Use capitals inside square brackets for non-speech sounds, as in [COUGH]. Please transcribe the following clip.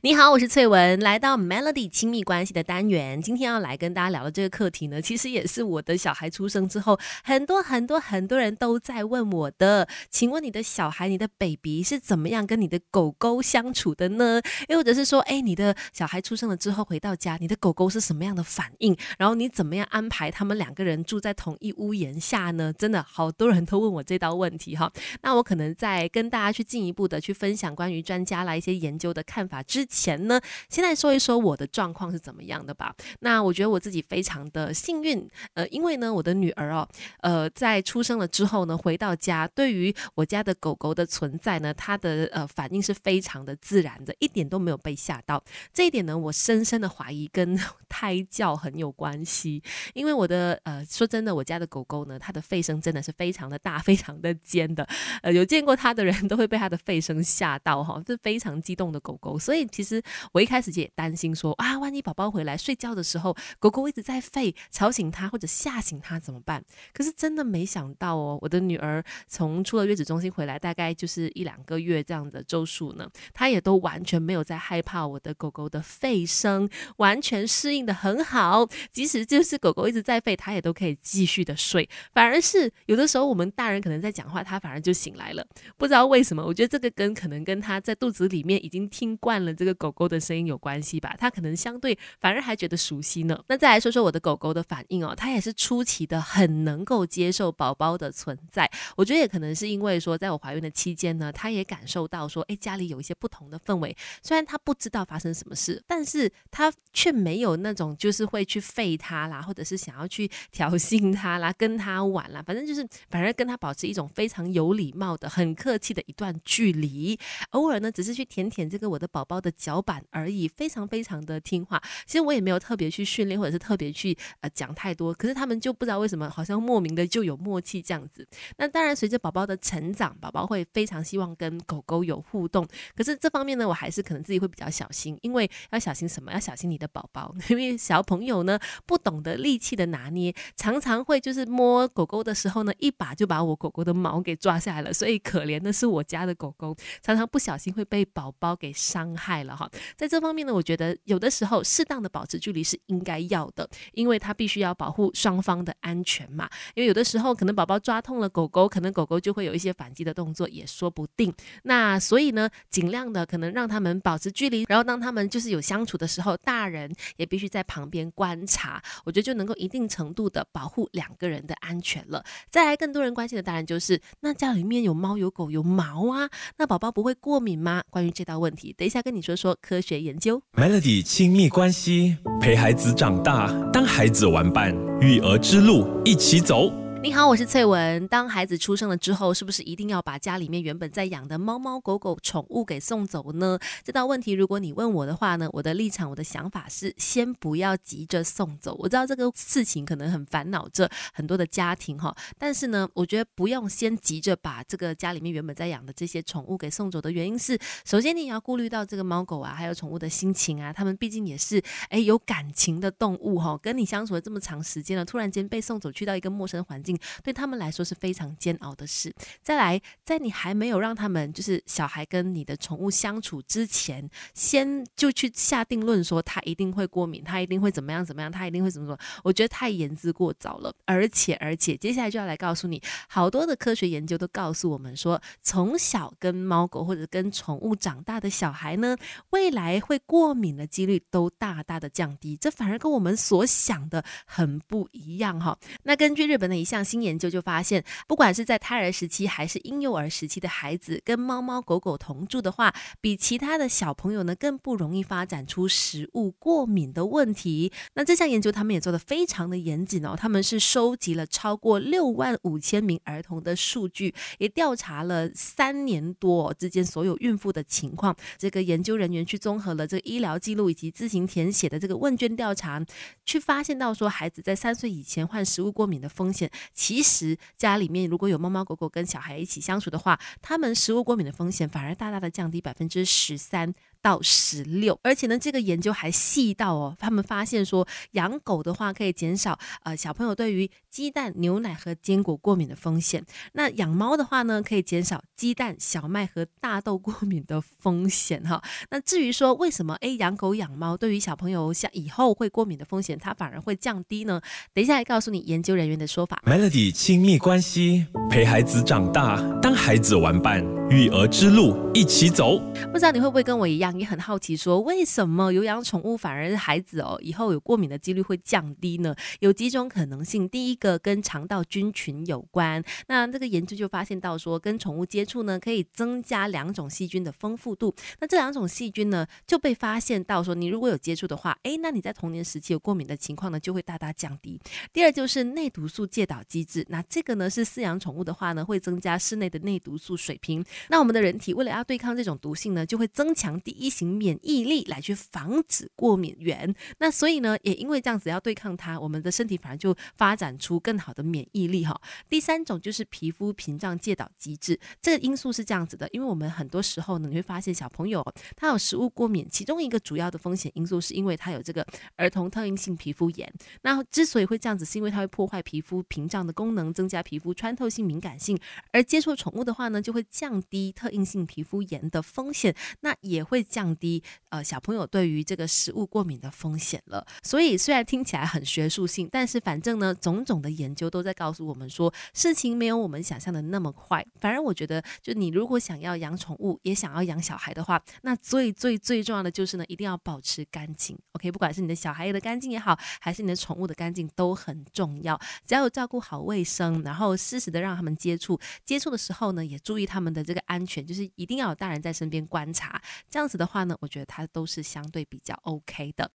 你好，我是翠文，来到 Melody 亲密关系的单元。今天要来跟大家聊的这个课题呢，其实也是我的小孩出生之后，很多很多很多人都在问我的。请问你的小孩，你的 baby 是怎么样跟你的狗狗相处的呢？又或者是说，哎，你的小孩出生了之后回到家，你的狗狗是什么样的反应？然后你怎么样安排他们两个人住在同一屋檐下呢？真的好多人都问我这道问题哈。那我可能在跟大家去进一步的去分享关于专家啦一些研究的看法之。之前呢，先来说一说我的状况是怎么样的吧。那我觉得我自己非常的幸运，呃，因为呢，我的女儿哦，呃，在出生了之后呢，回到家，对于我家的狗狗的存在呢，它的呃反应是非常的自然的，一点都没有被吓到。这一点呢，我深深的怀疑跟 [LAUGHS] 胎教很有关系。因为我的呃，说真的，我家的狗狗呢，它的吠声真的是非常的大，非常的尖的。呃，有见过它的人都会被它的吠声吓到哈，是非常激动的狗狗，所以。其实我一开始也担心说啊，万一宝宝回来睡觉的时候，狗狗一直在吠，吵醒他或者吓醒他怎么办？可是真的没想到哦，我的女儿从出了月子中心回来，大概就是一两个月这样的周数呢，她也都完全没有在害怕我的狗狗的吠声，完全适应的很好。即使就是狗狗一直在吠，她也都可以继续的睡。反而是有的时候我们大人可能在讲话，她反而就醒来了，不知道为什么。我觉得这个跟可能跟她在肚子里面已经听惯了这个。狗狗的声音有关系吧？它可能相对反而还觉得熟悉呢。那再来说说我的狗狗的反应哦，它也是出奇的很能够接受宝宝的存在。我觉得也可能是因为说，在我怀孕的期间呢，它也感受到说，哎，家里有一些不同的氛围。虽然它不知道发生什么事，但是它却没有那种就是会去废它啦，或者是想要去挑衅它啦，跟它玩啦。反正就是反而跟它保持一种非常有礼貌的、很客气的一段距离。偶尔呢，只是去舔舔这个我的宝宝的。脚板而已，非常非常的听话。其实我也没有特别去训练，或者是特别去呃讲太多。可是他们就不知道为什么，好像莫名的就有默契这样子。那当然，随着宝宝的成长，宝宝会非常希望跟狗狗有互动。可是这方面呢，我还是可能自己会比较小心，因为要小心什么？要小心你的宝宝，[LAUGHS] 因为小朋友呢不懂得力气的拿捏，常常会就是摸狗狗的时候呢，一把就把我狗狗的毛给抓下来了。所以可怜的是我家的狗狗，常常不小心会被宝宝给伤害了。哈，在这方面呢，我觉得有的时候适当的保持距离是应该要的，因为它必须要保护双方的安全嘛。因为有的时候可能宝宝抓痛了狗狗，可能狗狗就会有一些反击的动作，也说不定。那所以呢，尽量的可能让他们保持距离，然后当他们就是有相处的时候，大人也必须在旁边观察，我觉得就能够一定程度的保护两个人的安全了。再来，更多人关心的当然就是，那家里面有猫有狗有毛啊，那宝宝不会过敏吗？关于这道问题，等一下跟你说。说科学研究，Melody 亲密关系，陪孩子长大，当孩子玩伴，育儿之路一起走。你好，我是翠文。当孩子出生了之后，是不是一定要把家里面原本在养的猫猫狗狗宠物给送走呢？这道问题，如果你问我的话呢，我的立场，我的想法是，先不要急着送走。我知道这个事情可能很烦恼着很多的家庭哈，但是呢，我觉得不用先急着把这个家里面原本在养的这些宠物给送走的原因是，首先你也要顾虑到这个猫狗啊，还有宠物的心情啊，他们毕竟也是哎有感情的动物哈，跟你相处了这么长时间了，突然间被送走去到一个陌生环境。对他们来说是非常煎熬的事。再来，在你还没有让他们就是小孩跟你的宠物相处之前，先就去下定论说他一定会过敏，他一定会怎么样怎么样，他一定会怎么说？我觉得太言之过早了。而且而且，接下来就要来告诉你，好多的科学研究都告诉我们说，从小跟猫狗或者跟宠物长大的小孩呢，未来会过敏的几率都大大的降低。这反而跟我们所想的很不一样哈。那根据日本的一项。新研究就发现，不管是在胎儿时期还是婴幼儿时期的孩子，跟猫猫狗狗同住的话，比其他的小朋友呢更不容易发展出食物过敏的问题。那这项研究他们也做的非常的严谨哦，他们是收集了超过六万五千名儿童的数据，也调查了三年多之间所有孕妇的情况。这个研究人员去综合了这个医疗记录以及自行填写的这个问卷调查，去发现到说孩子在三岁以前患食物过敏的风险。其实家里面如果有猫猫狗狗跟小孩一起相处的话，他们食物过敏的风险反而大大的降低百分之十三。到十六，而且呢，这个研究还细到哦，他们发现说养狗的话可以减少呃小朋友对于鸡蛋、牛奶和坚果过敏的风险。那养猫的话呢，可以减少鸡蛋、小麦和大豆过敏的风险哈。那至于说为什么诶养狗养猫对于小朋友像以后会过敏的风险，它反而会降低呢？等一下来告诉你研究人员的说法。Melody 亲密关系，陪孩子长大，当孩子玩伴，育儿之路一起走。不知道你会不会跟我一样，也很好奇，说为什么有养宠物反而孩子哦以后有过敏的几率会降低呢？有几种可能性，第一个跟肠道菌群有关。那这个研究就发现到说，跟宠物接触呢，可以增加两种细菌的丰富度。那这两种细菌呢，就被发现到说，你如果有接触的话，诶，那你在童年时期有过敏的情况呢，就会大大降低。第二就是内毒素介导机制，那这个呢是饲养宠物的话呢，会增加室内的内毒素水平。那我们的人体为了要对抗这种毒性呢，就会增强第一型免疫力来去防止过敏源。那所以呢，也因为这样子要对抗它，我们的身体反而就发展出更好的免疫力哈。第三种就是皮肤屏障介导机制，这个因素是这样子的，因为我们很多时候呢，你会发现小朋友他有食物过敏，其中一个主要的风险因素是因为他有这个儿童特应性皮肤炎。那之所以会这样子，是因为它会破坏皮肤屏障的功能，增加皮肤穿透性敏感性，而接触宠物的话呢，就会降低特应性皮肤炎的风险，那也会降低呃小朋友对于这个食物过敏的风险了。所以虽然听起来很学术性，但是反正呢，种种的研究都在告诉我们说，事情没有我们想象的那么快。反而我觉得，就你如果想要养宠物，也想要养小孩的话，那最最最重要的就是呢，一定要保持干净。OK，不管是你的小孩的干净也好，还是你的宠物的干净都很重要。只要有照顾好卫生，然后适时的让他们接触，接触的时候呢，也注意他们的这个安全，就是一定要有大人在身边观察。这样子的话呢，我觉得他都是相对比较 OK 的。